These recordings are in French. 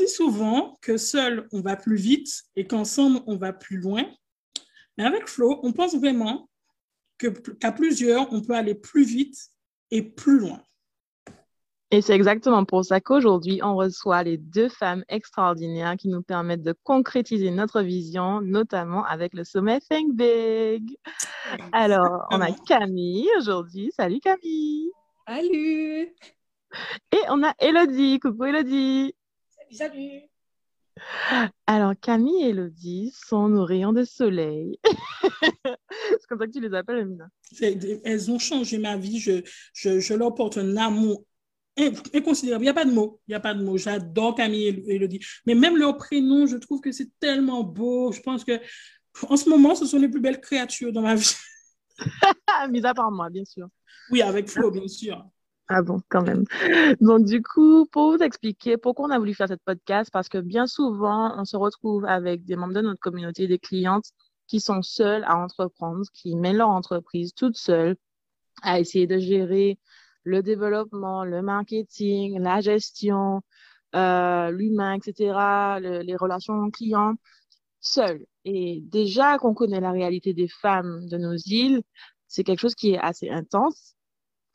dit souvent que seul, on va plus vite et qu'ensemble, on va plus loin. Mais avec Flo, on pense vraiment qu'à plusieurs, on peut aller plus vite et plus loin. Et c'est exactement pour ça qu'aujourd'hui, on reçoit les deux femmes extraordinaires qui nous permettent de concrétiser notre vision, notamment avec le sommet Think Big. Alors, on a Camille aujourd'hui. Salut Camille. Salut. Et on a Elodie. Coucou Elodie. Salut. Alors, Camille et Elodie sont nos rayons de soleil. c'est comme ça que tu les appelles, Amina. Elles ont changé ma vie. Je, je, je leur porte un amour inconsidérable. Il n'y a pas de mots. Il n'y a pas de mots. J'adore Camille et Elodie. Mais même leur prénom, je trouve que c'est tellement beau. Je pense que en ce moment, ce sont les plus belles créatures dans ma vie. Mis à part moi, bien sûr. Oui, avec Flo, bien sûr. Ah bon, quand même. Donc, du coup, pour vous expliquer pourquoi on a voulu faire cette podcast, parce que bien souvent, on se retrouve avec des membres de notre communauté, des clientes qui sont seules à entreprendre, qui mènent leur entreprise toutes seules à essayer de gérer le développement, le marketing, la gestion, euh, l'humain, etc., les relations clients, seuls. Et déjà qu'on connaît la réalité des femmes de nos îles, c'est quelque chose qui est assez intense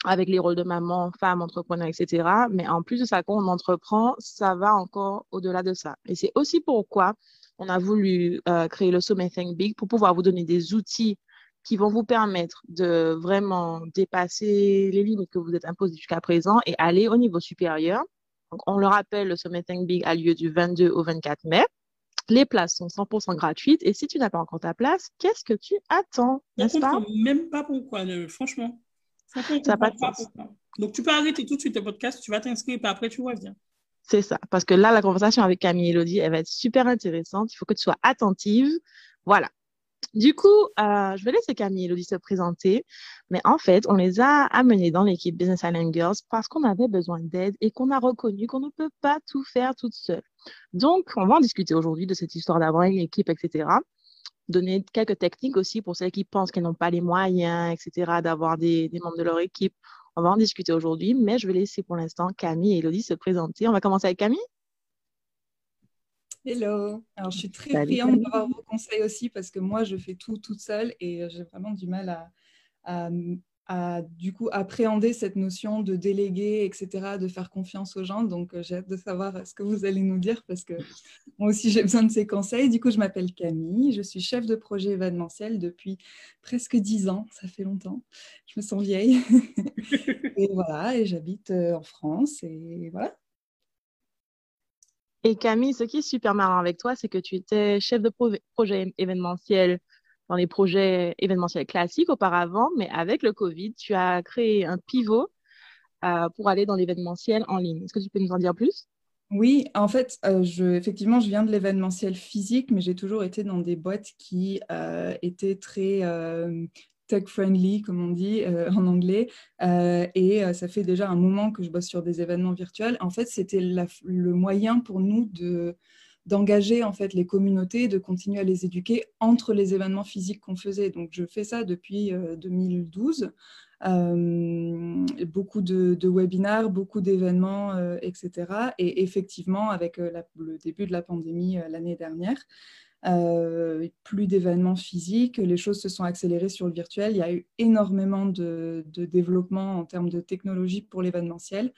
avec les rôles de maman, femme, entrepreneur, etc. Mais en plus de ça, quand on entreprend, ça va encore au-delà de ça. Et c'est aussi pourquoi on a voulu euh, créer le sommet Think Big pour pouvoir vous donner des outils qui vont vous permettre de vraiment dépasser les limites que vous êtes imposées jusqu'à présent et aller au niveau supérieur. Donc, on le rappelle, le Sommet Think Big a lieu du 22 au 24 mai. Les places sont 100% gratuites et si tu n'as pas encore ta place, qu'est-ce que tu attends, n'est-ce pas? même pas pourquoi, franchement. Ça n'a pas de sens. Donc, tu peux arrêter tout de suite le podcast, tu vas t'inscrire et après tu reviens. C'est ça, parce que là, la conversation avec Camille et Elodie, elle va être super intéressante. Il faut que tu sois attentive. Voilà, du coup, euh, je vais laisser Camille et Elodie se présenter. Mais en fait, on les a amenés dans l'équipe Business Island Girls parce qu'on avait besoin d'aide et qu'on a reconnu qu'on ne peut pas tout faire toute seule. Donc, on va en discuter aujourd'hui de cette histoire d'avoir une équipe, etc. Donner quelques techniques aussi pour celles qui pensent qu'elles n'ont pas les moyens, etc., d'avoir des, des membres de leur équipe. On va en discuter aujourd'hui, mais je vais laisser pour l'instant Camille et Elodie se présenter. On va commencer avec Camille. Hello. Alors, je suis très friande d'avoir vos conseils aussi parce que moi, je fais tout toute seule et j'ai vraiment du mal à, à, du coup appréhender cette notion de déléguer, etc., de faire confiance aux gens. Donc, euh, j'ai hâte de savoir ce que vous allez nous dire parce que moi aussi, j'ai besoin de ces conseils. Du coup, je m'appelle Camille. Je suis chef de projet événementiel depuis presque dix ans. Ça fait longtemps. Je me sens vieille. et voilà, et j'habite euh, en France. Et voilà. Et Camille, ce qui est super marrant avec toi, c'est que tu étais chef de projet événementiel dans les projets événementiels classiques auparavant, mais avec le Covid, tu as créé un pivot euh, pour aller dans l'événementiel en ligne. Est-ce que tu peux nous en dire plus? Oui, en fait, euh, je, effectivement, je viens de l'événementiel physique, mais j'ai toujours été dans des boîtes qui euh, étaient très tech-friendly, comme on dit en anglais. Et ça fait déjà un moment que je bosse sur des événements virtuels. En fait, c'était le moyen pour nous de d'engager en fait les communautés, de continuer à les éduquer entre les événements physiques qu'on faisait. Donc je fais ça depuis 2012. beaucoup de, de, webinaires, beaucoup d'événements, etc. Et effectivement, avec le début de la pandémie l'année dernière, euh, plus d'événements physiques, les choses se sont accélérées sur le virtuel. Il y a eu énormément de, développement en termes de technologie pour l'événementiel.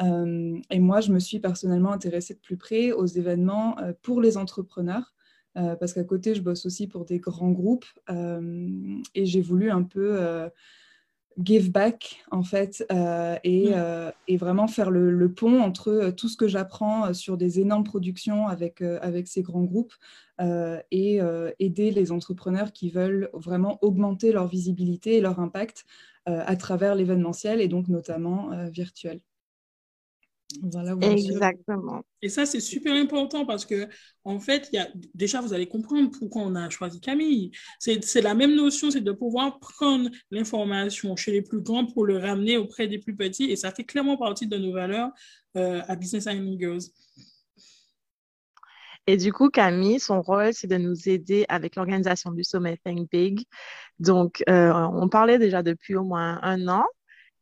Euh, et moi, je me suis personnellement intéressée de plus près aux événements euh, pour les entrepreneurs. parce qu'à côté, je bosse aussi pour des grands groupes et j'ai voulu un peu give back en fait euh, euh, et, vraiment faire le, pont entre euh, tout ce que j'apprends sur des énormes productions avec, avec ces grands groupes et aider les entrepreneurs qui veulent vraiment augmenter leur visibilité et leur impact à travers l'événementiel et donc notamment virtuel. Voilà Exactement. Et ça, c'est super important parce que, en fait, y a, déjà, vous allez comprendre pourquoi on a choisi Camille. C'est la même notion, c'est de pouvoir prendre l'information chez les plus grands pour le ramener auprès des plus petits. Et ça fait clairement partie de nos valeurs euh, à Business Island Girls. Et du coup, Camille, son rôle, c'est de nous aider avec l'organisation du sommet Think Big. Donc, euh, on parlait déjà depuis au moins un an.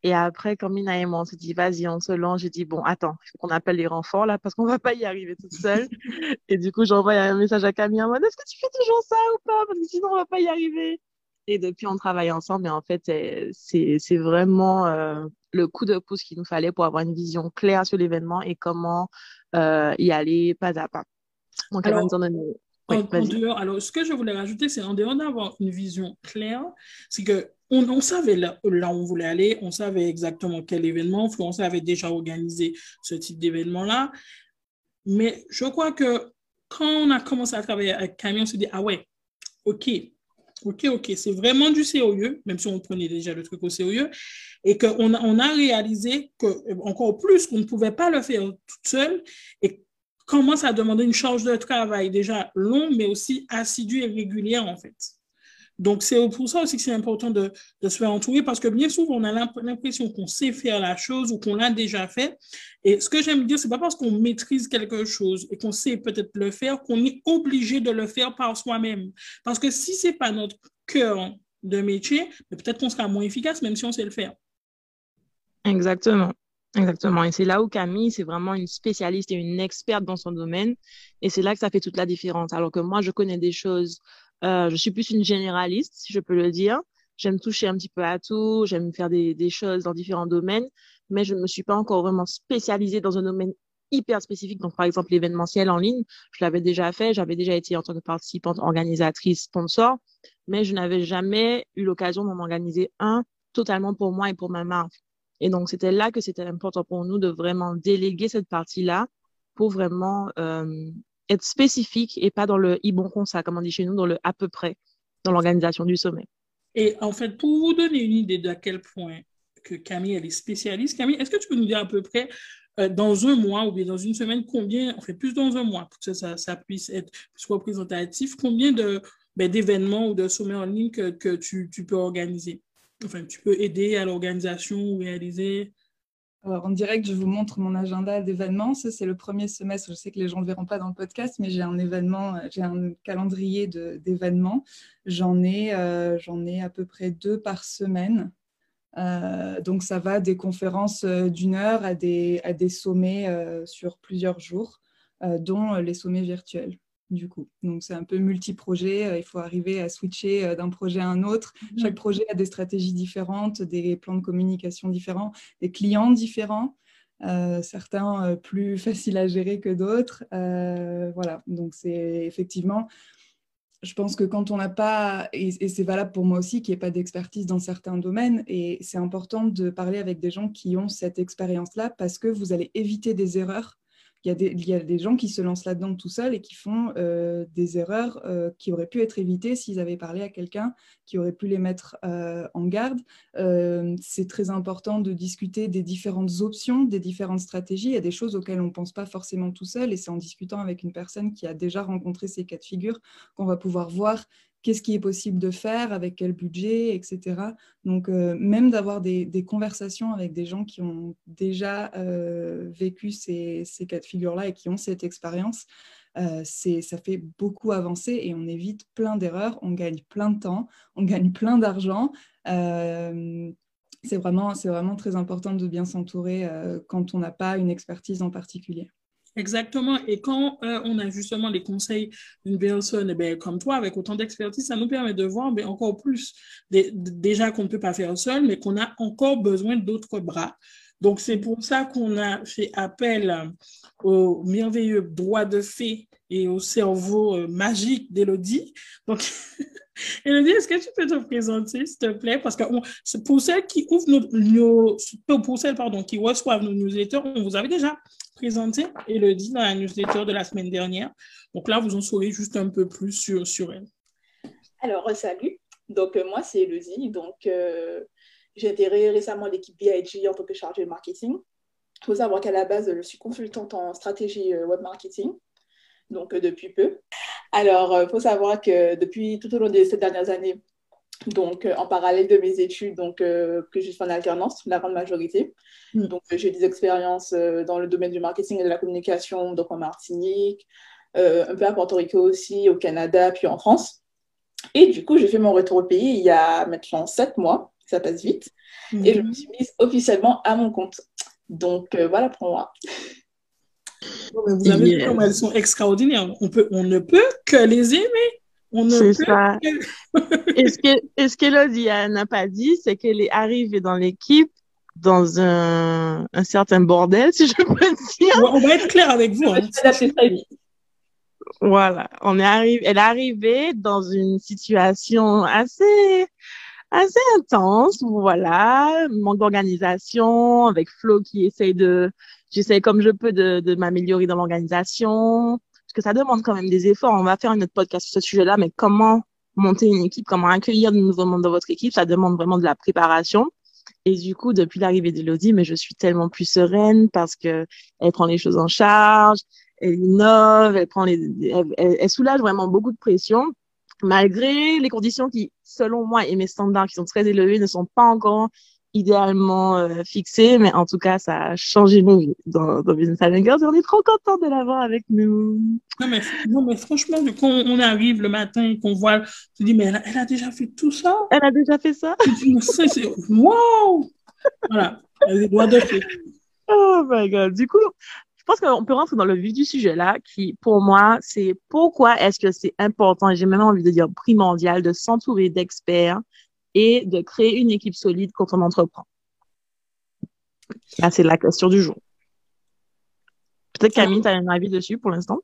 Et après, quand Mina et moi, on s'est dit, vas-y, on se lance, j'ai dit, bon, attends, il faut qu'on appelle les renforts là, parce qu'on va pas y arriver toute seule. et du coup, j'envoie un message à Camille en mode, est-ce que tu fais toujours ça ou pas? Parce que sinon, on va pas y arriver. Et depuis, on travaille ensemble. Et en fait, c'est vraiment euh, le coup de pouce qu'il nous fallait pour avoir une vision claire sur l'événement et comment euh, y aller pas à pas. Donc, alors, en, alors, ce que je voulais rajouter, c'est en dehors d'avoir une vision claire, c'est que on, savait là, où on voulait aller, on savait exactement quel événement, on avait déjà organisé ce type d'événement-là. Mais je crois que quand on a commencé à travailler avec Camille, on s'est dit, ah ouais, ok, ok, ok, c'est vraiment du sérieux, même si on prenait déjà le truc au sérieux, et qu'on a, on a réalisé que, encore plus, qu'on ne pouvait pas le faire toute seule, et commence à demander une charge de travail déjà longue, mais aussi assidue et régulière, en fait. Donc, c'est pour ça aussi que c'est important de, se faire entourer parce que bien souvent, on a l'impression qu'on sait faire la chose ou qu'on l'a déjà fait. Et ce que j'aime dire, c'est pas parce qu'on maîtrise quelque chose et qu'on sait peut-être le faire qu'on est obligé de le faire par soi-même. Parce que si c'est pas notre cœur de métier, peut-être qu'on sera moins efficace même si on sait le faire. Exactement. Exactement. Et c'est là où Camille, c'est vraiment une spécialiste et une experte dans son domaine. Et c'est là que ça fait toute la différence. Alors que moi, je connais des choses, je suis plus une généraliste, si je peux le dire. J'aime toucher un petit peu à tout, j'aime faire des, des choses dans différents domaines, mais je ne me suis pas encore vraiment spécialisée dans un domaine hyper spécifique. Donc, par exemple, l'événementiel en ligne, je l'avais déjà fait, j'avais déjà été en tant que participante, organisatrice, sponsor, mais je n'avais jamais eu l'occasion d'en organiser un totalement pour moi et pour ma marque. Et donc, c'était là que c'était important pour nous de vraiment déléguer cette partie-là pour vraiment euh, être spécifique et pas dans le i bon ça, comme on dit chez nous, dans le à peu près, dans l'organisation du sommet. Et en fait, pour vous donner une idée d'à quel point que Camille, elle est spécialiste, Camille, est-ce que tu peux nous dire à peu près euh, dans un mois ou bien dans une semaine, combien, en fait, plus dans un mois, pour que ça, ça puisse être plus représentatif, combien de, ben, d'événements ou de sommets en ligne que, que tu, tu peux organiser? enfin, tu peux aider à l'organisation ou réaliser alors, en direct, je vous montre mon agenda d'événements. Ça, c'est le premier semestre. Je sais que les gens ne le verront pas dans le podcast, mais j'ai un événement, euh, j'ai un calendrier d'événements. J'en ai, euh, j'en ai à peu près deux par semaine. Euh, donc, ça va des conférences d'une heure à des sommets sur plusieurs jours, dont les sommets virtuels du coup. Donc, c'est un peu multi-projet. Euh, il faut arriver à switcher euh, d'un projet à un autre. Mhm. Chaque projet a des stratégies différentes, des plans de communication différents, des clients différents. Euh, certains plus faciles à gérer que d'autres. voilà, donc c'est effectivement, je pense que quand on n'a pas, et, c'est valable pour moi aussi, qui n'y pas d'expertise dans certains domaines, et c'est important de parler avec des gens qui ont cette expérience-là parce que vous allez éviter des erreurs il y, a des, gens qui se lancent là-dedans tout seuls et qui font euh, des erreurs euh, qui auraient pu être évitées s'ils avaient parlé à quelqu'un qui aurait pu les mettre euh, en garde. c'est très important de discuter des différentes options, des différentes stratégies. Il y a des choses auxquelles on ne pense pas forcément tout seul et c'est en discutant avec une personne qui a déjà rencontré ces cas de figure qu'on va pouvoir voir qu'est-ce qui est possible de faire, avec quel budget, etc. Donc, euh, même d'avoir des, conversations avec des gens qui ont déjà euh, vécu ces, cas de figure-là et qui ont cette expérience, euh, ça fait beaucoup avancer et on évite plein d'erreurs, on gagne plein de temps, on gagne plein d'argent. c'est vraiment, vraiment très important de bien s'entourer quand on n'a pas une expertise en particulier. Exactement. Et quand euh, on a justement les conseils d'une personne eh comme toi, avec autant d'expertise, ça nous permet de voir encore plus déjà qu'on ne peut pas faire seul, mais qu'on a encore besoin d'autres bras. Donc, c'est pour ça qu'on a fait appel au merveilleux droit de fée et au cerveau euh, magique d'Élodie. Donc, Elodie, est-ce que tu peux te présenter, s'il te plaît? Parce que pour celles qui ouvrent nos, pour celles, pardon, qui reçoivent nos newsletters, on vous avait déjà présenté Elodie dans la newsletter de la semaine dernière. Donc là, vous en saurez juste un peu plus sur, sur elle. Alors, salut. Donc, euh, moi, c'est Elodie. Donc, euh, j'ai intégré récemment l'équipe BIG en tant que chargée de marketing. Il faut savoir qu'à la base, je suis consultante en stratégie web marketing, donc depuis peu. Alors, il faut savoir que depuis tout au long de ces dernières années, donc en parallèle de mes études, donc que je fais en alternance, la grande majorité. Mm. Donc j'ai des expériences dans le domaine du marketing et de la communication, donc en Martinique, un peu à Porto Rico aussi, au Canada, puis en France. Et du coup, j'ai fait mon retour au pays il y a maintenant sept mois, ça passe vite, et je me suis mise officiellement à mon compte. Donc euh, voilà pour moi. vous avez vu comment elles sont extraordinaires. On, peut, on ne peut que les aimer. On ne peut ça. et ce qu'Elodie n'a pas dit, c'est qu'elle est arrivée dans l'équipe dans un, un, certain bordel, si je peux dire. on va être clair avec vous. Hein. Voilà, on est arrivé, elle est arrivée dans une situation assez, assez intense, voilà, manque d'organisation, avec Flo qui essaye de, j'essaie comme je peux de, de m'améliorer dans l'organisation, parce que ça demande quand même des efforts. On va faire une autre podcast sur ce sujet-là, mais comment monter une équipe, comment accueillir de nouveaux membres dans votre équipe, ça demande vraiment de la préparation. Et du coup, depuis l'arrivée d'Elodie, mais je suis tellement plus sereine parce que elle prend les choses en charge, elle innove, elle prend les, elle, soulage vraiment beaucoup de pression, malgré les conditions qui, selon moi et mes standards qui sont très élevés, ne sont pas encore idéalement euh, fixées, mais en tout cas, ça a changé nos vies dans, dans Business Girls et on est trop content de l'avoir avec nous. Non mais, non, mais franchement, quand on arrive le matin et qu'on voit, tu dis, mais elle, a déjà fait tout ça? Elle a déjà fait ça? C'est, wow Voilà, elle doit de fait. Oh my god. Du coup, pense qu'on peut rentrer dans le vif du sujet là, qui pour moi, c'est pourquoi est-ce que c'est important, et j'ai même envie de dire primordial, de s'entourer d'experts et de créer une équipe solide quand on entreprend. c'est la question du jour. Peut-être Camille, tu as un avis dessus pour l'instant?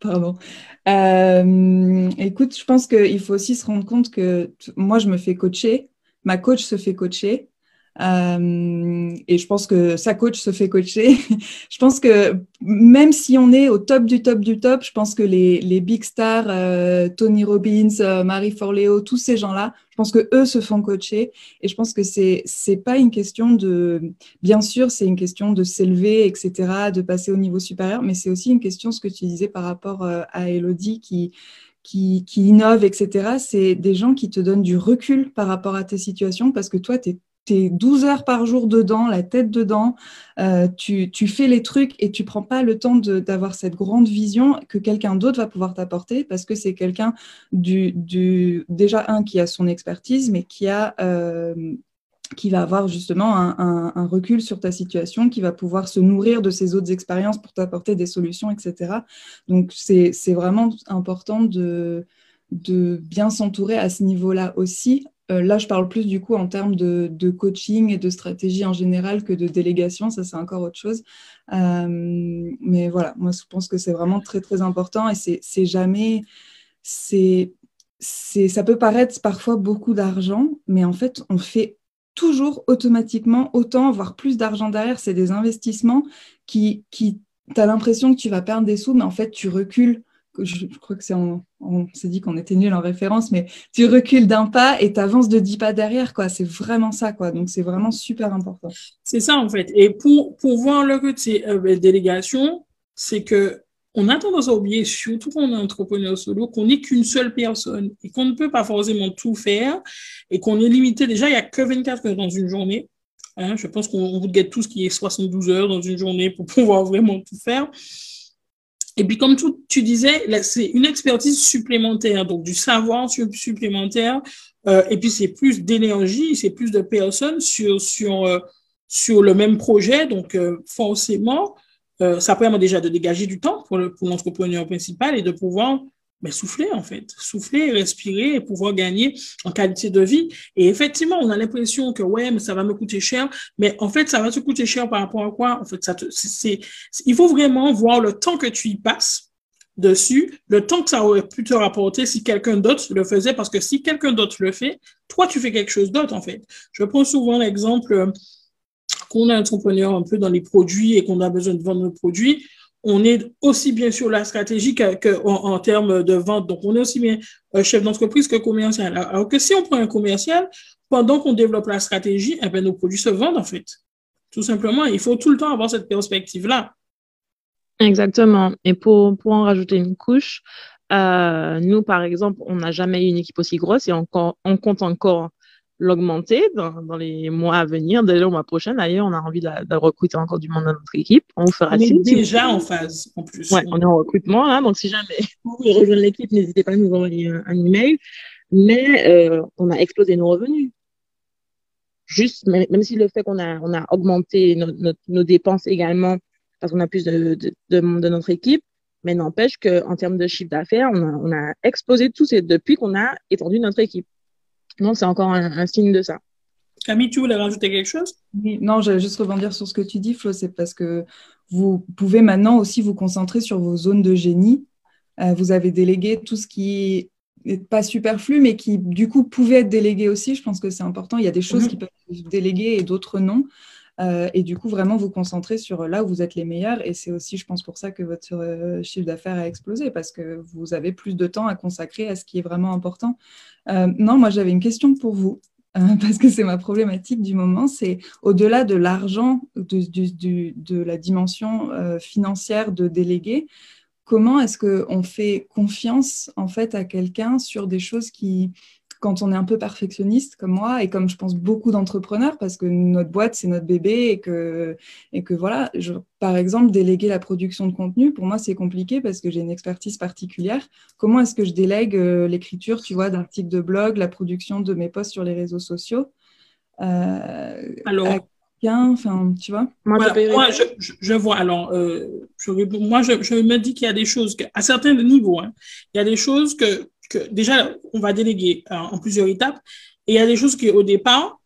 Pardon. Euh, écoute, je pense qu'il faut aussi se rendre compte que moi, je me fais coacher, ma coach se fait coacher, euh, et je pense que sa coach se fait coacher. je pense que même si on est au top du top du top, je pense que les, les big stars, euh, Tony Robbins, euh, Marie Forleo, tous ces gens-là, je pense que eux se font coacher. Et je pense que c'est c'est pas une question de, bien sûr, c'est une question de s'élever, etc., de passer au niveau supérieur, mais c'est aussi une question, ce que tu disais par rapport à Elodie qui qui, qui innove, etc., c'est des gens qui te donnent du recul par rapport à tes situations parce que toi, tu es tu 12 heures par jour dedans, la tête dedans, euh, tu, fais les trucs et tu prends pas le temps d'avoir cette grande vision que quelqu'un d'autre va pouvoir t'apporter parce que c'est quelqu'un du, déjà un qui a son expertise, mais qui a euh, qui va avoir justement un, recul sur ta situation, qui va pouvoir se nourrir de ses autres expériences pour t'apporter des solutions, etc. Donc c'est vraiment important de, de bien s'entourer à ce niveau-là aussi, là, je parle plus du coup en termes de, coaching et de stratégie en général que de délégation. Ça, c'est encore autre chose. Euh, mais voilà, moi, je pense que c'est vraiment très, très important et c'est jamais. C'est, ça peut paraître parfois beaucoup d'argent, mais en fait, on fait toujours automatiquement autant, voire plus d'argent derrière. C'est des investissements qui, qui tu as l'impression que tu vas perdre des sous, mais en fait, tu recules je, crois que c'est on, s'est dit qu'on était nul en référence, mais tu recules d'un pas et tu avances de dix pas derrière, quoi. C'est vraiment ça, quoi. Donc c'est vraiment super important. C'est ça en fait. Et pour, pour voir le côté euh, délégation, c'est que on a tendance à oublier, surtout quand on est entrepreneur solo, qu'on n'est qu'une seule personne et qu'on ne peut pas forcément tout faire et qu'on est limité. Déjà, il n'y a que 24 heures dans une journée. Hein. je pense qu'on vous guette tout ce qui est 72 heures dans une journée pour pouvoir vraiment tout faire. Et puis, comme tout, tu disais, c'est une expertise supplémentaire, donc du savoir supplémentaire. Euh, et puis, c'est plus d'énergie, c'est plus de personnes sur, sur, euh, sur le même projet. Donc, euh, forcément, euh, ça permet déjà de dégager du temps pour l'entrepreneur pour principal et de pouvoir mais souffler en fait, souffler, respirer et pouvoir gagner en qualité de vie. Et effectivement, on a l'impression que ouais, mais ça va me coûter cher, mais en fait, ça va te coûter cher par rapport à quoi? En fait, ça c'est, il faut vraiment voir le temps que tu y passes dessus, le temps que ça aurait pu te rapporter si quelqu'un d'autre le faisait, parce que si quelqu'un d'autre le fait, toi, tu fais quelque chose d'autre en fait. Je prends souvent l'exemple euh, qu'on est entrepreneur un peu dans les produits et qu'on a besoin de vendre nos produits on est aussi bien sur la stratégie qu'en en, termes de vente. Donc, on est aussi bien euh, chef d'entreprise que commercial. Alors que si on prend un commercial, pendant qu'on développe la stratégie, eh bien, nos produits se vendent en fait. Tout simplement, il faut tout le temps avoir cette perspective-là. Exactement. Et pour, pour en rajouter une couche, euh, nous, par exemple, on n'a jamais eu une équipe aussi grosse et on compte encore l'augmenter dans, dans, les mois à venir. Dès le mois prochain, d'ailleurs, on a envie de, de, recruter encore du monde dans notre équipe. On fera on est déjà en phase, en plus. Ouais, on est en recrutement, là. Donc, si jamais vous voulez rejoindre l'équipe, n'hésitez pas à nous envoyer un, un email. Mais euh, on a explosé nos revenus. Juste, même, même si le fait qu'on a, on a augmenté nos, dépenses également, parce qu'on a plus de, de, de monde de notre équipe, mais n'empêche qu'en termes de chiffre d'affaires, on a, on a explosé tout ces, depuis qu'on a étendu notre équipe. Donc, c'est encore un, un, signe de ça. Camille, tu voulais rajouter quelque chose? Oui, Non, j'allais juste rebondir sur ce que tu dis, Flo. C'est parce que vous pouvez maintenant aussi vous concentrer sur vos zones de génie. Euh, vous avez délégué tout ce qui n'est pas superflu, mais qui, du coup, pouvait être délégué aussi. Je pense que c'est important. Il y a des choses mmh. qui peuvent être déléguées et d'autres non. Euh, et du coup, vraiment vous concentrer sur là où vous êtes les meilleurs. Et c'est aussi, je pense, pour ça que votre euh, chiffre d'affaires a explosé, parce que vous avez plus de temps à consacrer à ce qui est vraiment important. Euh, non, moi, j'avais une question pour vous. Parce que c'est ma problématique du moment, c'est au-delà de l'argent, de, la dimension financière de déléguer, comment est-ce qu'on fait confiance en fait à quelqu'un sur des choses qui, quand on est un peu perfectionniste comme moi et comme je pense beaucoup d'entrepreneurs parce que notre boîte c'est notre bébé et que et que voilà je, par exemple déléguer la production de contenu pour moi c'est compliqué parce que j'ai une expertise particulière comment est-ce que je délègue euh, l'écriture tu vois d'articles de blog la production de mes posts sur les réseaux sociaux euh, alors enfin, tu vois? Moi, voilà, moi je, je, je, vois. Alors, euh, je, moi, je, je, me dis qu'il y a des choses, que, à certains niveaux, hein, il y a des choses que que déjà, on va déléguer euh, en plusieurs étapes. Et il y a des choses qu'au départ,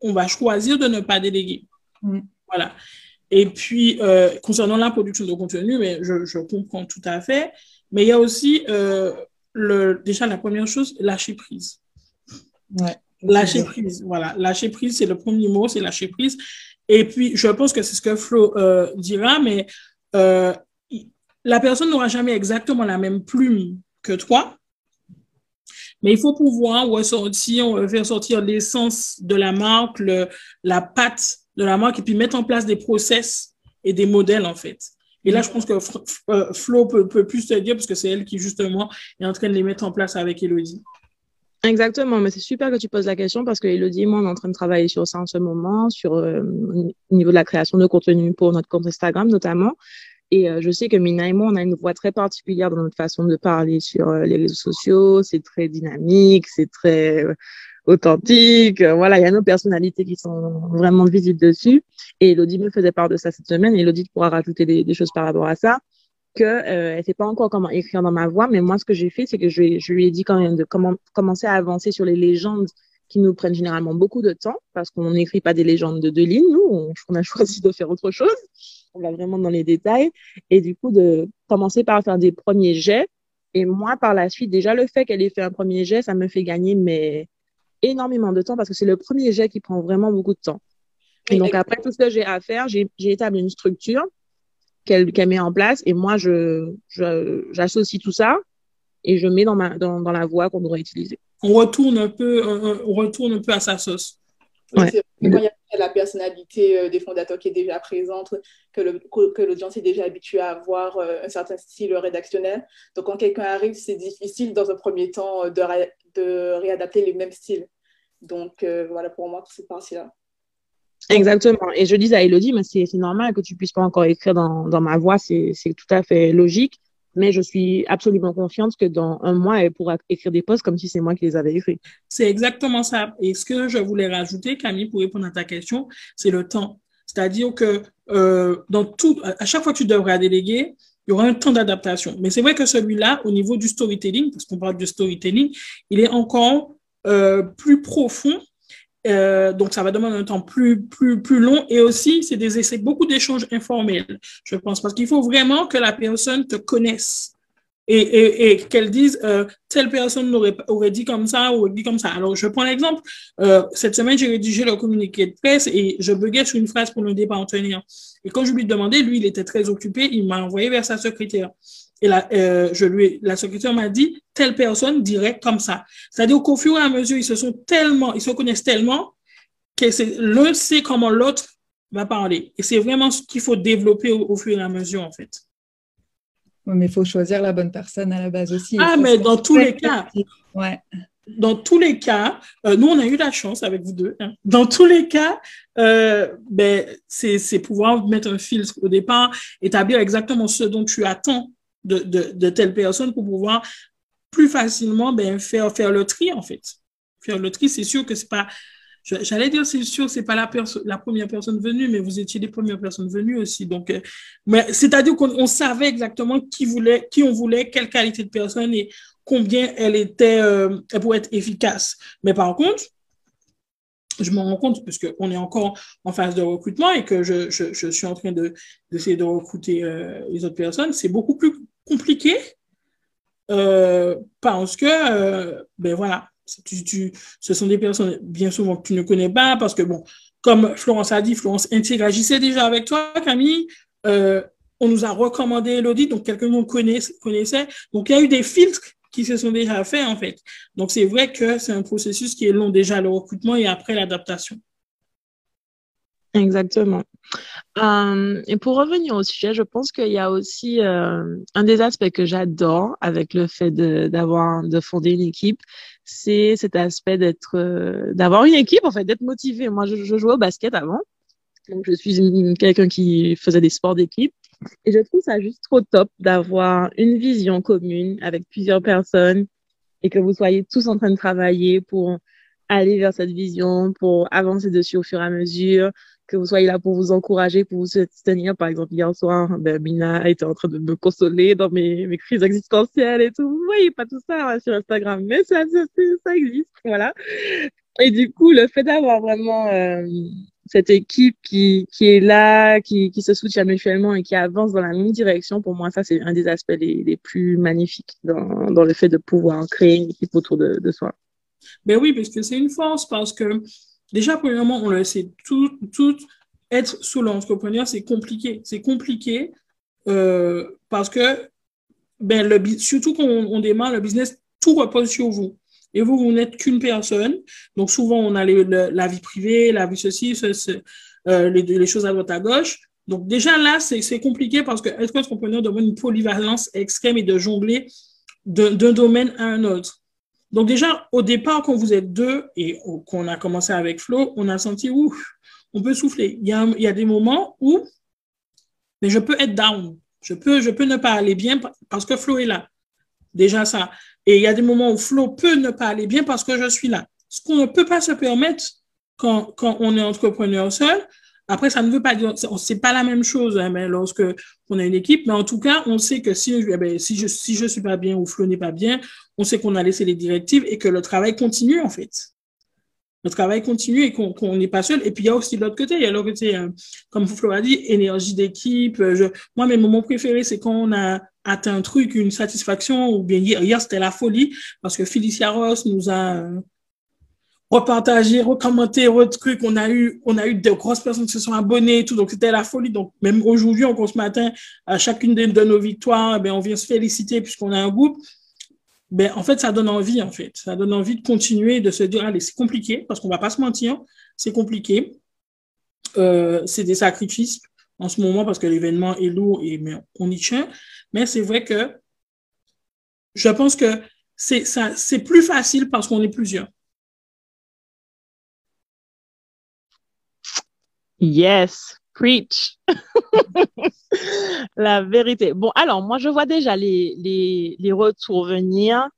on va choisir de ne pas déléguer. Mm. Voilà. Et puis, euh, concernant la production de contenu, mais je, je, comprends tout à fait. Mais il y a aussi, euh, le, déjà, la première chose, lâcher prise. Ouais. Lâcher prise, voilà. Lâcher prise, c'est le premier mot, c'est lâcher prise. Et puis, je pense que c'est ce que Flo dira, mais la personne n'aura jamais exactement la même plume que toi. Mais il faut pouvoir ressortir, faire sortir l'essence de la marque, la patte de la marque et puis mettre en place des process et des modèles, en fait. Et là, je pense que euh, Flo peut, peut plus te dire parce que c'est elle qui, justement, est en train de les mettre en place avec Elodie. Exactement, mais c'est super que tu poses la question parce que Elodie et moi, on est en train de travailler sur ça en ce moment, sur euh, au niveau de la création de contenu pour notre compte Instagram notamment. Et euh, je sais que Mina et moi, on a une voix très particulière dans notre façon de parler sur euh, les réseaux sociaux. C'est très dynamique, c'est très euh, authentique. Voilà, il y a nos personnalités qui sont vraiment visibles dessus. Et Elodie me faisait part de ça cette semaine. Elodie pourra rajouter des, choses par rapport à ça que euh, elle sait pas encore comment écrire dans ma voix, mais moi ce que j'ai fait, c'est que je, lui ai dit quand même de commencer à avancer sur les légendes qui nous prennent généralement beaucoup de temps, parce qu'on n'écrit pas des légendes de deux lignes, nous, on a choisi de faire autre chose on va vraiment dans les détails. Et du coup, de commencer par faire des premiers jets. Et moi, par la suite, déjà, le fait qu'elle ait fait un premier jet, ça me fait gagner mais énormément de temps parce que c'est le premier jet qui prend vraiment beaucoup de temps. Et donc, après tout ce que j'ai à faire, j'ai établi une structure qu'elle qu met en place et moi, je j'associe tout ça et je mets dans, ma, dans, dans la voie qu'on devrait utiliser. On retourne un peu, on retourne un peu à sa sauce. Ouais. Quand il y a la personnalité euh, des fondateurs qui est déjà présente, que l'audience est déjà habituée à avoir euh, un certain style rédactionnel. Donc, quand quelqu'un arrive, c'est difficile dans un premier temps de, de réadapter les mêmes styles. Donc, euh, voilà pour moi, cette partie-là. Exactement. Et je dis à Elodie, mais c'est normal que tu puisses pas encore écrire dans, dans ma voix, c'est tout à fait logique mais je suis absolument confiante que dans un mois, elle pourra écrire des posts comme si c'est moi qui les avais écrits. C'est exactement ça. Et ce que je voulais rajouter, Camille, pour répondre à ta question, c'est le temps. C'est-à-dire que euh, dans tout, à chaque fois que tu devras déléguer, il y aura un temps d'adaptation. Mais c'est vrai que celui-là, au niveau du storytelling, parce qu'on parle de storytelling, il est encore euh, plus profond euh, donc, ça va demander un temps plus, plus, plus long. Et aussi, c'est des essais, beaucoup d'échanges informels, je pense, parce qu'il faut vraiment que la personne te connaisse et, et, qu'elle dise euh, telle personne aurait, aurait dit comme ça ou dit comme ça. Alors, je prends l'exemple. Euh, cette semaine, j'ai rédigé le communiqué de presse et je buguais sur une phrase pour en tenir. Et quand je lui demandais, lui, il était très occupé, il m'a envoyé vers sa secrétaire. Et la, euh, je lui, la secrétaire m'a dit, telle personne dirait comme ça. C'est-à-dire qu'au fur et à mesure, ils se sont tellement, ils se connaissent tellement que l'un sait comment l'autre va parler. Et c'est vraiment ce qu'il faut développer au, fur et à mesure, en fait. mais il faut choisir la bonne personne à la base aussi. Ah, mais dans tous les cas. Ouais. Dans tous les cas, euh, nous, on a eu la chance avec vous deux. Hein. Dans tous les cas, euh, ben, c'est pouvoir mettre un filtre au départ, établir exactement ce dont tu attends de, de, de telle personne pour pouvoir plus facilement ben, faire, faire le tri, en fait. Faire le tri, c'est sûr que c'est pas J'allais dire, c'est sûr, c'est pas la, la première personne venue, mais vous étiez les premières personnes venues aussi. Donc, euh, c'est-à-dire qu'on savait exactement qui voulait, qui on voulait, quelle qualité de personne et combien elle était, euh, elle pourrait être efficace. Mais par contre, je me rends compte, puisqu'on est encore en phase de recrutement et que je, je, suis en train de, d'essayer de recruter euh, les autres personnes, c'est beaucoup plus compliqué euh, parce que, euh, ben voilà, tu, tu, ce sont des personnes bien souvent que tu ne connais pas parce que, bon, comme Florence a dit, Florence interagissait déjà avec toi, Camille. Euh, on nous a recommandé Elodie, donc quelqu'un nous connaissait. Donc, il y a eu des filtres qui se sont déjà faits, en fait. Donc, c'est vrai que c'est un processus qui est long déjà, le recrutement et après l'adaptation. Exactement. Euh, et pour revenir au sujet, je pense qu'il y a aussi euh, un des aspects que j'adore avec le fait d'avoir de, fonder une équipe, c'est cet aspect d'être, euh, d'avoir une équipe en fait, d'être motivé. Moi, je, je, jouais au basket avant, donc je suis quelqu'un qui faisait des sports d'équipe, et je trouve ça juste trop top d'avoir une vision commune avec plusieurs personnes et que vous soyez tous en train de travailler pour aller vers cette vision, pour avancer dessus au fur et à mesure que vous soyez là pour vous encourager, pour vous soutenir. Par exemple, hier soir, ben, Mina était en train de me consoler dans mes, mes crises existentielles et tout. Vous voyez pas tout ça hein, sur Instagram, mais ça, ça, existe, voilà. Et du coup, le fait d'avoir vraiment euh, cette équipe qui, qui est là, qui, qui se soutient mutuellement et qui avance dans la même direction, pour moi, ça, c'est un des aspects les, les plus magnifiques dans, dans le fait de pouvoir créer une équipe autour de soi. Ben oui, parce que c'est une force, parce que Déjà, premièrement, on le sait, tout, tout être sous l'entrepreneur, c'est compliqué. C'est compliqué euh, parce que, ben, le, surtout quand on, démarre le business, tout repose sur vous. Et vous, vous n'êtes qu'une personne. Donc, souvent, on a la vie privée, la vie ceci, euh, les, les, choses à droite à gauche. Donc, déjà là, c'est compliqué parce que être entrepreneur demande une polyvalence extrême et de jongler d'un domaine à un autre. Donc déjà, au départ, quand vous êtes deux et qu'on a commencé avec Flo, on a senti, ouf, on peut souffler. Il y a, des moments où mais je peux être down. Je peux, je peux ne pas aller bien parce que Flo est là. Déjà ça. Et il y a des moments où Flo peut ne pas aller bien parce que je suis là. Ce qu'on ne peut pas se permettre quand, quand on est entrepreneur seul, après, ça ne veut pas dire, c'est pas la même chose, hein, mais lorsque on a une équipe, mais en tout cas, on sait que si, eh ben, si je, si je suis pas bien ou Flo n'est pas bien, on sait qu'on a laissé les directives et que le travail continue, en fait. Le travail continue et qu'on n'est pas seul. Et puis, il y a aussi l'autre côté. Il y a l'autre côté, euh, comme Flo a dit, énergie d'équipe. Euh, moi, mes moments préférés, c'est quand on a atteint un truc, une satisfaction, ou bien hier, hier c'était la folie, parce que Felicia Ross nous a, euh, repartager, recommenter, truc. On a eu, on a eu de grosses personnes qui se sont abonnées et tout. Donc, c'était la folie. Donc, même aujourd'hui, encore ce matin, à chacune de, nos victoires, ben, on vient se féliciter puisqu'on a un groupe. Ben, en fait, ça donne envie, en fait. Ça donne envie de continuer, de se dire, allez, c'est compliqué parce qu'on va pas se mentir. C'est compliqué. Euh, c'est des sacrifices en ce moment parce que l'événement est lourd et mais on y tient. Mais c'est vrai que je pense que c'est plus facile parce qu'on est plusieurs. Yes, preach. la vérité. Bon, alors, moi, je vois déjà les, les, les retours venir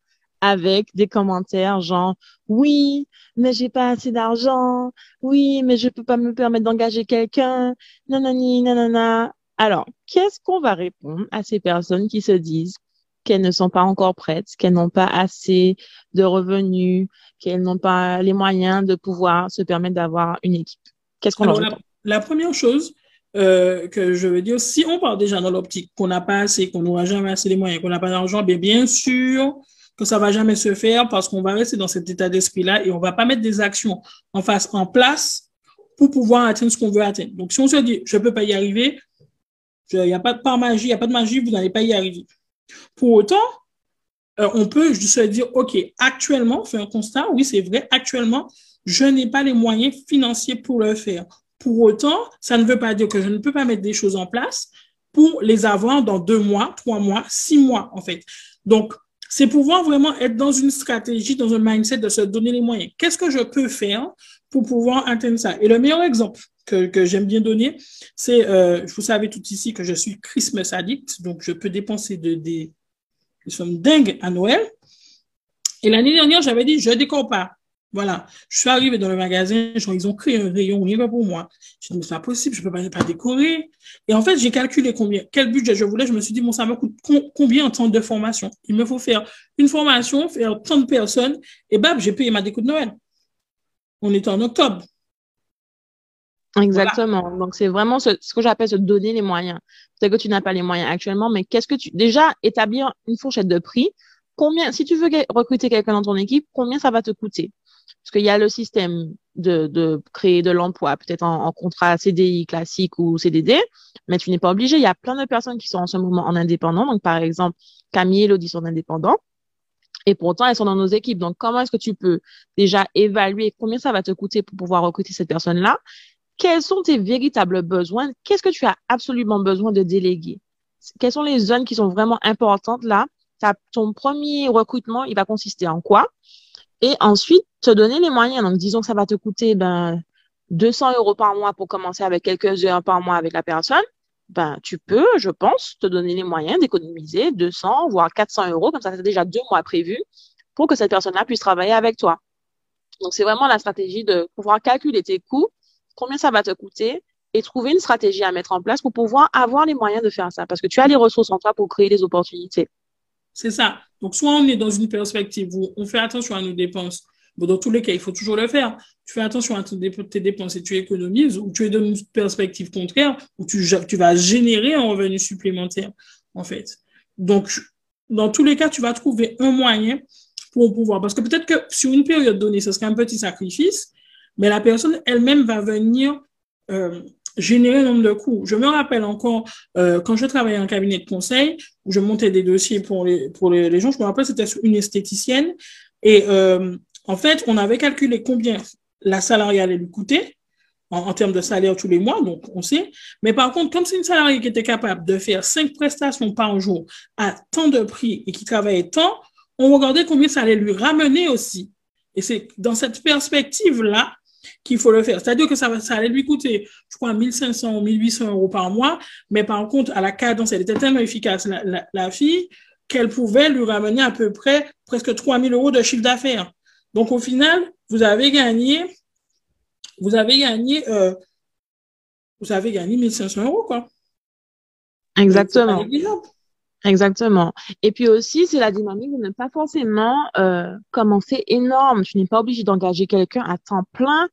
avec des commentaires genre oui, mais j'ai pas assez d'argent. Oui, mais je peux pas me permettre d'engager quelqu'un. Nanani, nanana. Alors, qu'est-ce qu'on va répondre à ces personnes qui se disent qu'elles ne sont pas encore prêtes, qu'elles n'ont pas assez de revenus, qu'elles n'ont pas les moyens de pouvoir se permettre d'avoir une équipe? Qu'est-ce qu'on leur répond? La première chose euh, que je veux dire, si on part déjà dans l'optique qu'on n'a pas assez, qu'on n'aura jamais assez de moyens, qu'on n'a pas d'argent, bien, bien sûr que ça va jamais se faire parce qu'on va rester dans cet état d'esprit-là et on va pas mettre des actions en face, en place pour pouvoir atteindre ce qu'on veut atteindre. Donc, si on se dit, je peux pas y arriver, il n'y a pas de par magie, il n'y a pas de magie, vous n'allez pas y arriver. Pour autant, euh, on peut se dire, OK, actuellement, faire un constat, oui, c'est vrai, actuellement, je n'ai pas les moyens financiers pour le faire. Pour autant, ça ne veut pas dire que je ne peux pas mettre des choses en place pour les avoir dans deux mois, trois mois, six mois, en fait. Donc, c'est pouvoir vraiment être dans une stratégie, dans un mindset de se donner les moyens. Qu'est-ce que je peux faire pour pouvoir atteindre ça? Et le meilleur exemple que, j'aime bien donner, c'est, euh, vous savez tout ici que je suis Christmas addict, donc je peux dépenser de, des, sommes dingues à Noël. Et l'année dernière, j'avais dit, je décore pas. Voilà. Je suis arrivée dans le magasin, ils ont créé un rayon, pas pour moi. Je dit, mais c'est pas possible, je peux pas, décorer. Et en fait, j'ai calculé combien, quel budget je voulais. Je me suis dit, bon, ça me coûte combien en temps de formation? Il me faut faire une formation, faire tant de personnes. Et bam, j'ai payé ma déco de Noël. On est en octobre. Exactement. Donc, c'est vraiment ce, que j'appelle se donner les moyens. C'est que tu n'as pas les moyens actuellement, mais qu'est-ce que tu, déjà, établir une fourchette de prix. Combien, si tu veux recruter quelqu'un dans ton équipe, combien ça va te coûter? Parce qu'il y a le système de, créer de l'emploi, peut-être en, contrat CDI classique ou CDD, mais tu n'es pas obligé. Il y a plein de personnes qui sont en ce moment en indépendant. Donc, par exemple, Camille et Elodie sont indépendants. Et pourtant, elles sont dans nos équipes. Donc, comment est-ce que tu peux déjà évaluer combien ça va te coûter pour pouvoir recruter cette personne-là? Quels sont tes véritables besoins? Qu'est-ce que tu as absolument besoin de déléguer? Quelles sont les zones qui sont vraiment importantes là? ton premier recrutement, il va consister en quoi? Et ensuite, te donner les moyens. Donc, disons que ça va te coûter ben, 200 euros par mois pour commencer avec quelques heures par mois avec la personne. Ben, tu peux, je pense, te donner les moyens d'économiser 200, voire 400 euros. Comme ça, c'est déjà deux mois prévus pour que cette personne-là puisse travailler avec toi. Donc, c'est vraiment la stratégie de pouvoir calculer tes coûts, combien ça va te coûter et trouver une stratégie à mettre en place pour pouvoir avoir les moyens de faire ça. Parce que tu as les ressources en toi pour créer des opportunités. C'est ça. Donc, soit on est dans une perspective où on fait attention à nos dépenses. Dans tous les cas, il faut toujours le faire. Tu fais attention à tes dépenses et tu économises, ou tu es dans une perspective contraire où tu, tu vas générer un revenu supplémentaire, en fait. Donc, dans tous les cas, tu vas trouver un moyen pour pouvoir. Parce que peut-être que sur une période donnée, ce serait un petit sacrifice, mais la personne elle-même va venir euh, générer nombre de coûts. Je me rappelle encore euh, quand je travaillais en cabinet de conseil, où je montais des dossiers pour les, pour les, les gens, je me rappelle c'était une esthéticienne et euh, en fait, on avait calculé combien la salariée allait lui coûter en, en, termes de salaire tous les mois, donc on sait. Mais par contre, comme c'est une salariée qui était capable de faire cinq prestations par jour à tant de prix et qui travaillait tant, on regardait combien ça allait lui ramener aussi. Et c'est dans cette perspective-là qu'il faut le faire. C'est-à-dire que ça, ça allait lui coûter, je crois, 1500 ou 1800 euros par mois, mais par contre, à la cadence, elle était tellement efficace, la, la, la fille, qu'elle pouvait lui ramener à peu près presque 3000 euros de chiffre d'affaires. Donc, au final, vous avez gagné, vous avez gagné, euh, vous avez gagné 1500 euros, quoi. Exactement. Exactement. Et puis aussi, c'est la dynamique de ne pas forcément euh, commencer énorme. Tu n'es pas obligé d'engager quelqu'un à temps plein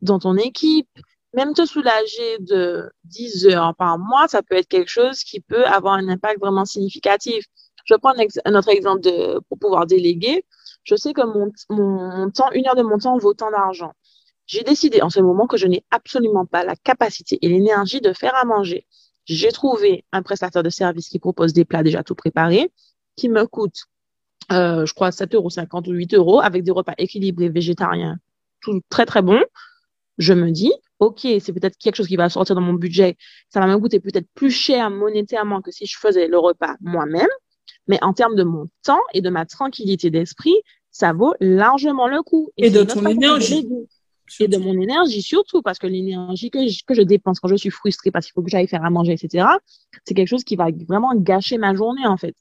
dans ton équipe. Même te soulager de 10 heures par mois, ça peut être quelque chose qui peut avoir un impact vraiment significatif. Je prendre un autre exemple de, pour pouvoir déléguer. Je sais que mon, mon temps, une heure de mon temps vaut tant d'argent. J'ai décidé en ce moment que je n'ai absolument pas la capacité et l'énergie de faire à manger. J'ai trouvé un prestataire de service qui propose des plats déjà tout préparés, qui me coûte, euh, je crois, 7,50 euros ou 8 euros, avec des repas équilibrés, végétariens, tout très très bon. Je me dis, OK, c'est peut-être quelque chose qui va sortir dans mon budget. Ça va me coûter peut-être plus cher monétairement que si je faisais le repas moi-même. Mais en termes de mon temps et de ma tranquillité d'esprit, ça vaut largement le coup. Et, et de ton énergie et de mon énergie surtout, parce que l'énergie que je, que je dépense quand je suis frustrée parce qu'il faut que j'aille faire à manger, etc., c'est quelque chose qui va vraiment gâcher ma journée, en fait.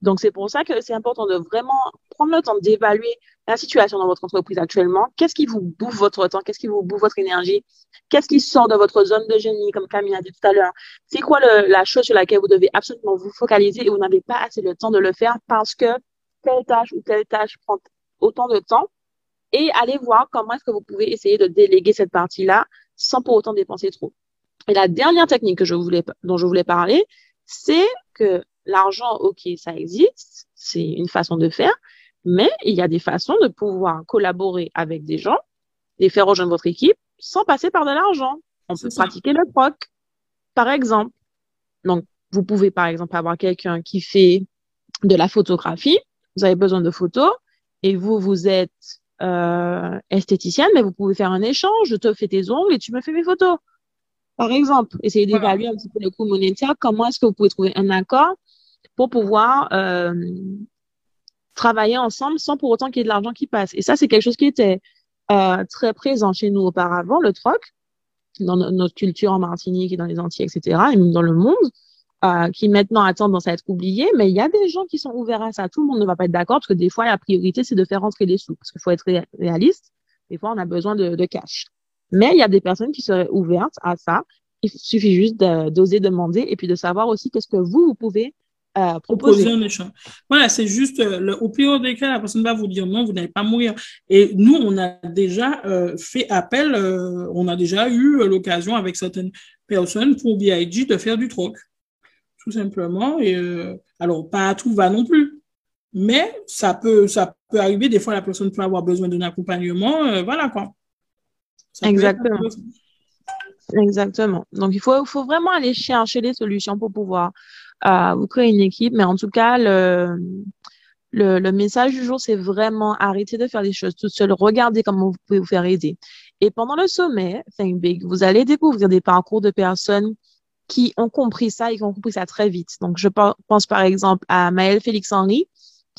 Donc, c'est pour ça que c'est important de vraiment prendre le temps d'évaluer la situation dans votre entreprise actuellement. Qu'est-ce qui vous bouffe votre temps? Qu'est-ce qui vous bouffe votre énergie? Qu'est-ce qui sort de votre zone de génie, comme Camille a dit tout à l'heure? C'est quoi le, la chose sur laquelle vous devez absolument vous focaliser et vous n'avez pas assez le temps de le faire parce que telle tâche ou telle tâche prend autant de temps et allez voir comment est-ce que vous pouvez essayer de déléguer cette partie-là sans pour autant dépenser trop. Et la dernière technique que je voulais, dont je voulais parler, c'est que l'argent, ok, ça existe, c'est une façon de faire, mais il y a des façons de pouvoir collaborer avec des gens, les faire rejoindre votre équipe sans passer par de l'argent. On peut pratiquer le proc, par exemple. Donc, vous pouvez, par exemple, avoir quelqu'un qui fait de la photographie, vous avez besoin de photos, et vous, vous êtes euh, esthéticienne, mais vous pouvez faire un échange. Je te fais tes ongles et tu me fais mes photos. Par exemple, essayez d'évaluer un petit peu le coût monétaire. Comment est-ce que vous pouvez trouver un accord pour pouvoir euh, travailler ensemble sans pour autant qu'il y ait de l'argent qui passe. Et ça, c'est quelque chose qui était euh, très présent chez nous auparavant, le troc, dans notre culture en Martinique et dans les Antilles, etc., et même dans le monde, euh, qui maintenant a tendance à être oublié. Mais il y a des gens qui sont ouverts à ça. Tout le monde ne va pas être d'accord parce que des fois, la priorité, c'est de faire rentrer des sous. Parce qu'il faut être réaliste. Des fois, on a besoin de, de cash. Mais il y a des personnes qui seraient ouvertes à ça. Il suffit juste d'oser demander et puis de savoir aussi qu'est-ce que vous, vous pouvez euh, proposer. un échange. Voilà, c'est juste, euh, le, au pire des cas, la personne va vous dire non, vous n'allez pas mourir. Et nous, on a déjà euh, fait appel, euh, on a déjà eu l'occasion avec certaines personnes pour BIG de faire du troc, tout simplement. Et, alors, pas à tout va non plus, mais ça peut, ça peut arriver. Des fois, la personne peut avoir besoin d'un accompagnement. voilà quoi. Exactement. Exactement. Donc, il faut, faut vraiment aller chercher des solutions pour pouvoir euh, vous créer une équipe. Mais en tout cas, le, le, le message du jour, c'est vraiment arrêter de faire des choses tout seul. Regardez comment vous pouvez vous faire aider. Et pendant le sommet, Think Big, vous allez découvrir des parcours de personnes qui ont compris ça et qui ont compris ça très vite. Donc, je pense par exemple à Maëlle Félix-Henry,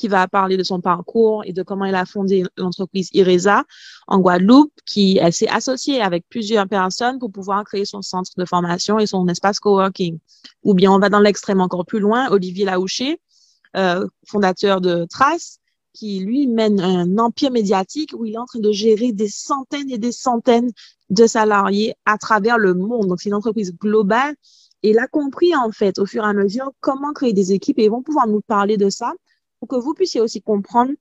qui va parler de son parcours et de comment elle a fondé l'entreprise Iresa en Guadeloupe, qui s'est associée avec plusieurs personnes pour pouvoir créer son centre de formation et son espace coworking. Ou bien on va dans l'extrême encore plus loin, Olivier Laouché, euh, fondateur de Trace, qui lui mène un empire médiatique où il est en train de gérer des centaines et des centaines de salariés à travers le monde. Donc c'est une entreprise globale. Et il a compris en fait au fur et à mesure comment créer des équipes et ils vont pouvoir nous parler de ça pour que vous puissiez aussi comprendre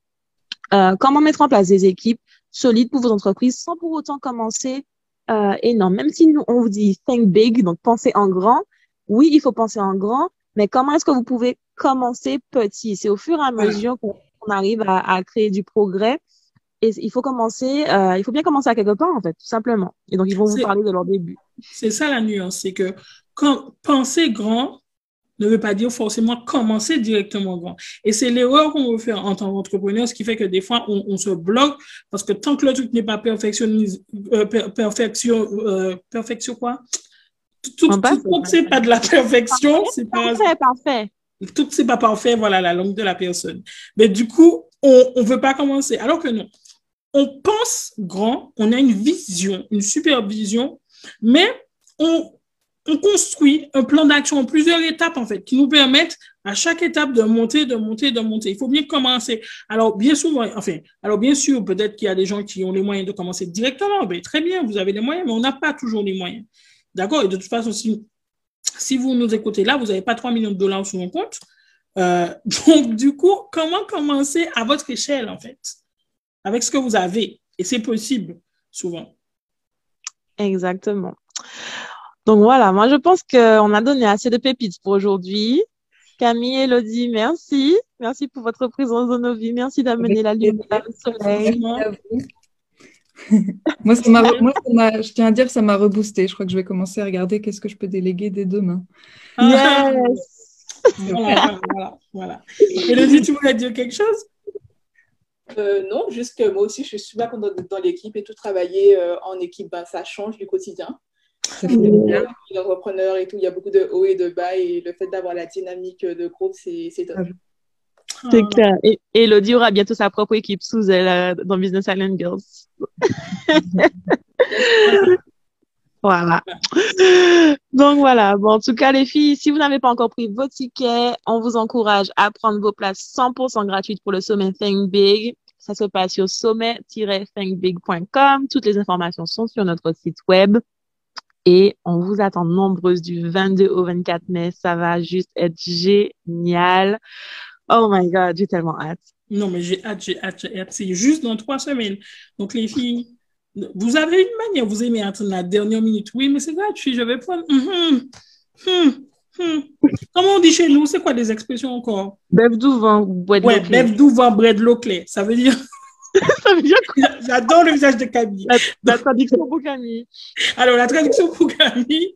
euh, comment mettre en place des équipes solides pour vos entreprises sans pour autant commencer euh, énorme. Même si nous, on vous dit think big, donc pensez en grand, oui, il faut penser en grand, mais comment est-ce que vous pouvez commencer petit? C'est au fur et à mesure qu'on arrive à, à, créer du progrès. Et il faut commencer, euh, il faut bien commencer à quelque part, en fait, tout simplement. Et donc, ils vont vous parler de leur début. C'est ça la nuance, c'est que quand penser grand, ne veut pas dire forcément commencer directement grand. Et c'est l'erreur qu'on veut faire en tant qu'entrepreneur, ce qui fait que des fois, on, on, se bloque parce que tant que le truc n'est pas perfectionnisé, euh, perfection, euh, perfection quoi? Tout, tout, tout c'est pas de la perfection, c'est pas... Parfait, parfait. Tout c'est pas parfait, voilà la langue de la personne. Mais du coup, on ne veut pas commencer. Alors que non. On pense grand, on a une vision, une super vision, mais on, on construit un plan d'action en plusieurs étapes, en fait, qui nous permettent à chaque étape de monter, de monter, de monter. Il faut bien commencer. Alors, bien souvent, enfin, alors bien sûr, peut-être qu'il y a des gens qui ont les moyens de commencer directement. Ben, très bien, vous avez les moyens, mais on n'a pas toujours les moyens. D'accord? Et de toute façon, si, si vous nous écoutez là, vous n'avez pas 3 millions de dollars sur mon compte. Euh, donc, du coup, comment commencer à votre échelle, en fait, avec ce que vous avez? Et c'est possible, souvent. Exactement. Donc voilà, moi je pense qu'on a donné assez de pépites pour aujourd'hui. Camille, Elodie, merci. Merci pour votre présence dans nos vies. Merci d'amener la lumière, le soleil. moi, ça moi je tiens à dire que ça m'a reboosté. Je crois que je vais commencer à regarder qu'est-ce que je peux déléguer dès demain. Yes! voilà, voilà, voilà. Elodie, tu voulais dire quelque chose? Euh, non, juste que moi aussi, je suis super contente d'être dans l'équipe et tout travailler euh, en équipe, ben, ça change du quotidien. L'entrepreneur et tout, il y a beaucoup de hauts et de bas et le fait d'avoir la dynamique de groupe, c'est top. C'est clair. Et Elodie aura bientôt sa propre équipe sous elle euh, dans Business Island Girls. voilà. Donc voilà. Bon, en tout cas, les filles, si vous n'avez pas encore pris vos tickets, on vous encourage à prendre vos places 100% gratuites pour le sommet Think Big. Ça se passe sur sommet-thinkbig.com. Toutes les informations sont sur notre site web. Et on vous attend nombreuses du 22 au 24 mai. Ça va juste être génial. Oh my God, j'ai tellement hâte. Non, mais j'ai hâte, j'ai hâte, j'ai hâte. C'est juste dans trois semaines. Donc, les filles, vous avez une manière, vous aimez attendre la dernière minute. Oui, mais c'est gratuit, je vais prendre. Mm -hmm. Hmm. Comment on dit chez nous? C'est quoi des expressions encore? Bève d'ouvant, bread Ouais, bève d'ouvant, bread. Ça veut dire. Ça veut dire quoi? J'adore le visage de Camille. La, la traduction pour Camille. Alors, la traduction pour Camille,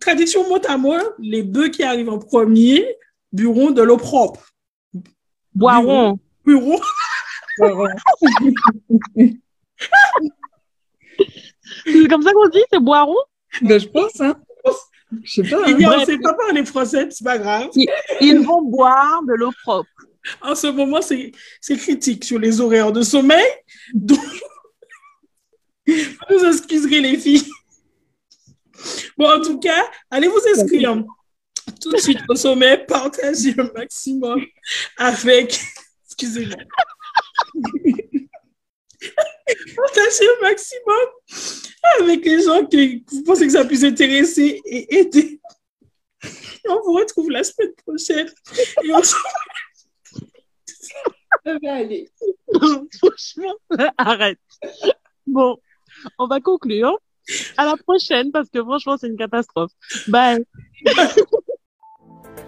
traduction mot à mot, les bœufs qui arrivent en premier buront de l'eau propre. Boiront. Buront. c'est comme ça qu'on dit, c'est boiron ben, Je pense, hein. Je sais pas. Hein. on ne sait pas parler français, c'est pas grave. Ils vont boire de l'eau propre. En ce moment, c'est critique sur les horaires de sommeil. Donc, vous excuserez les filles. Bon, en tout cas, allez vous inscrire tout de suite au sommet, partagez le maximum avec. Excusez-moi. partagez le maximum avec les gens que vous pensez que ça puisse intéresser et aider. on vous retrouve la semaine prochaine. Et on se... aller. Franchement, arrête. Bon, on va conclure. À la prochaine parce que franchement, c'est une catastrophe. Bye.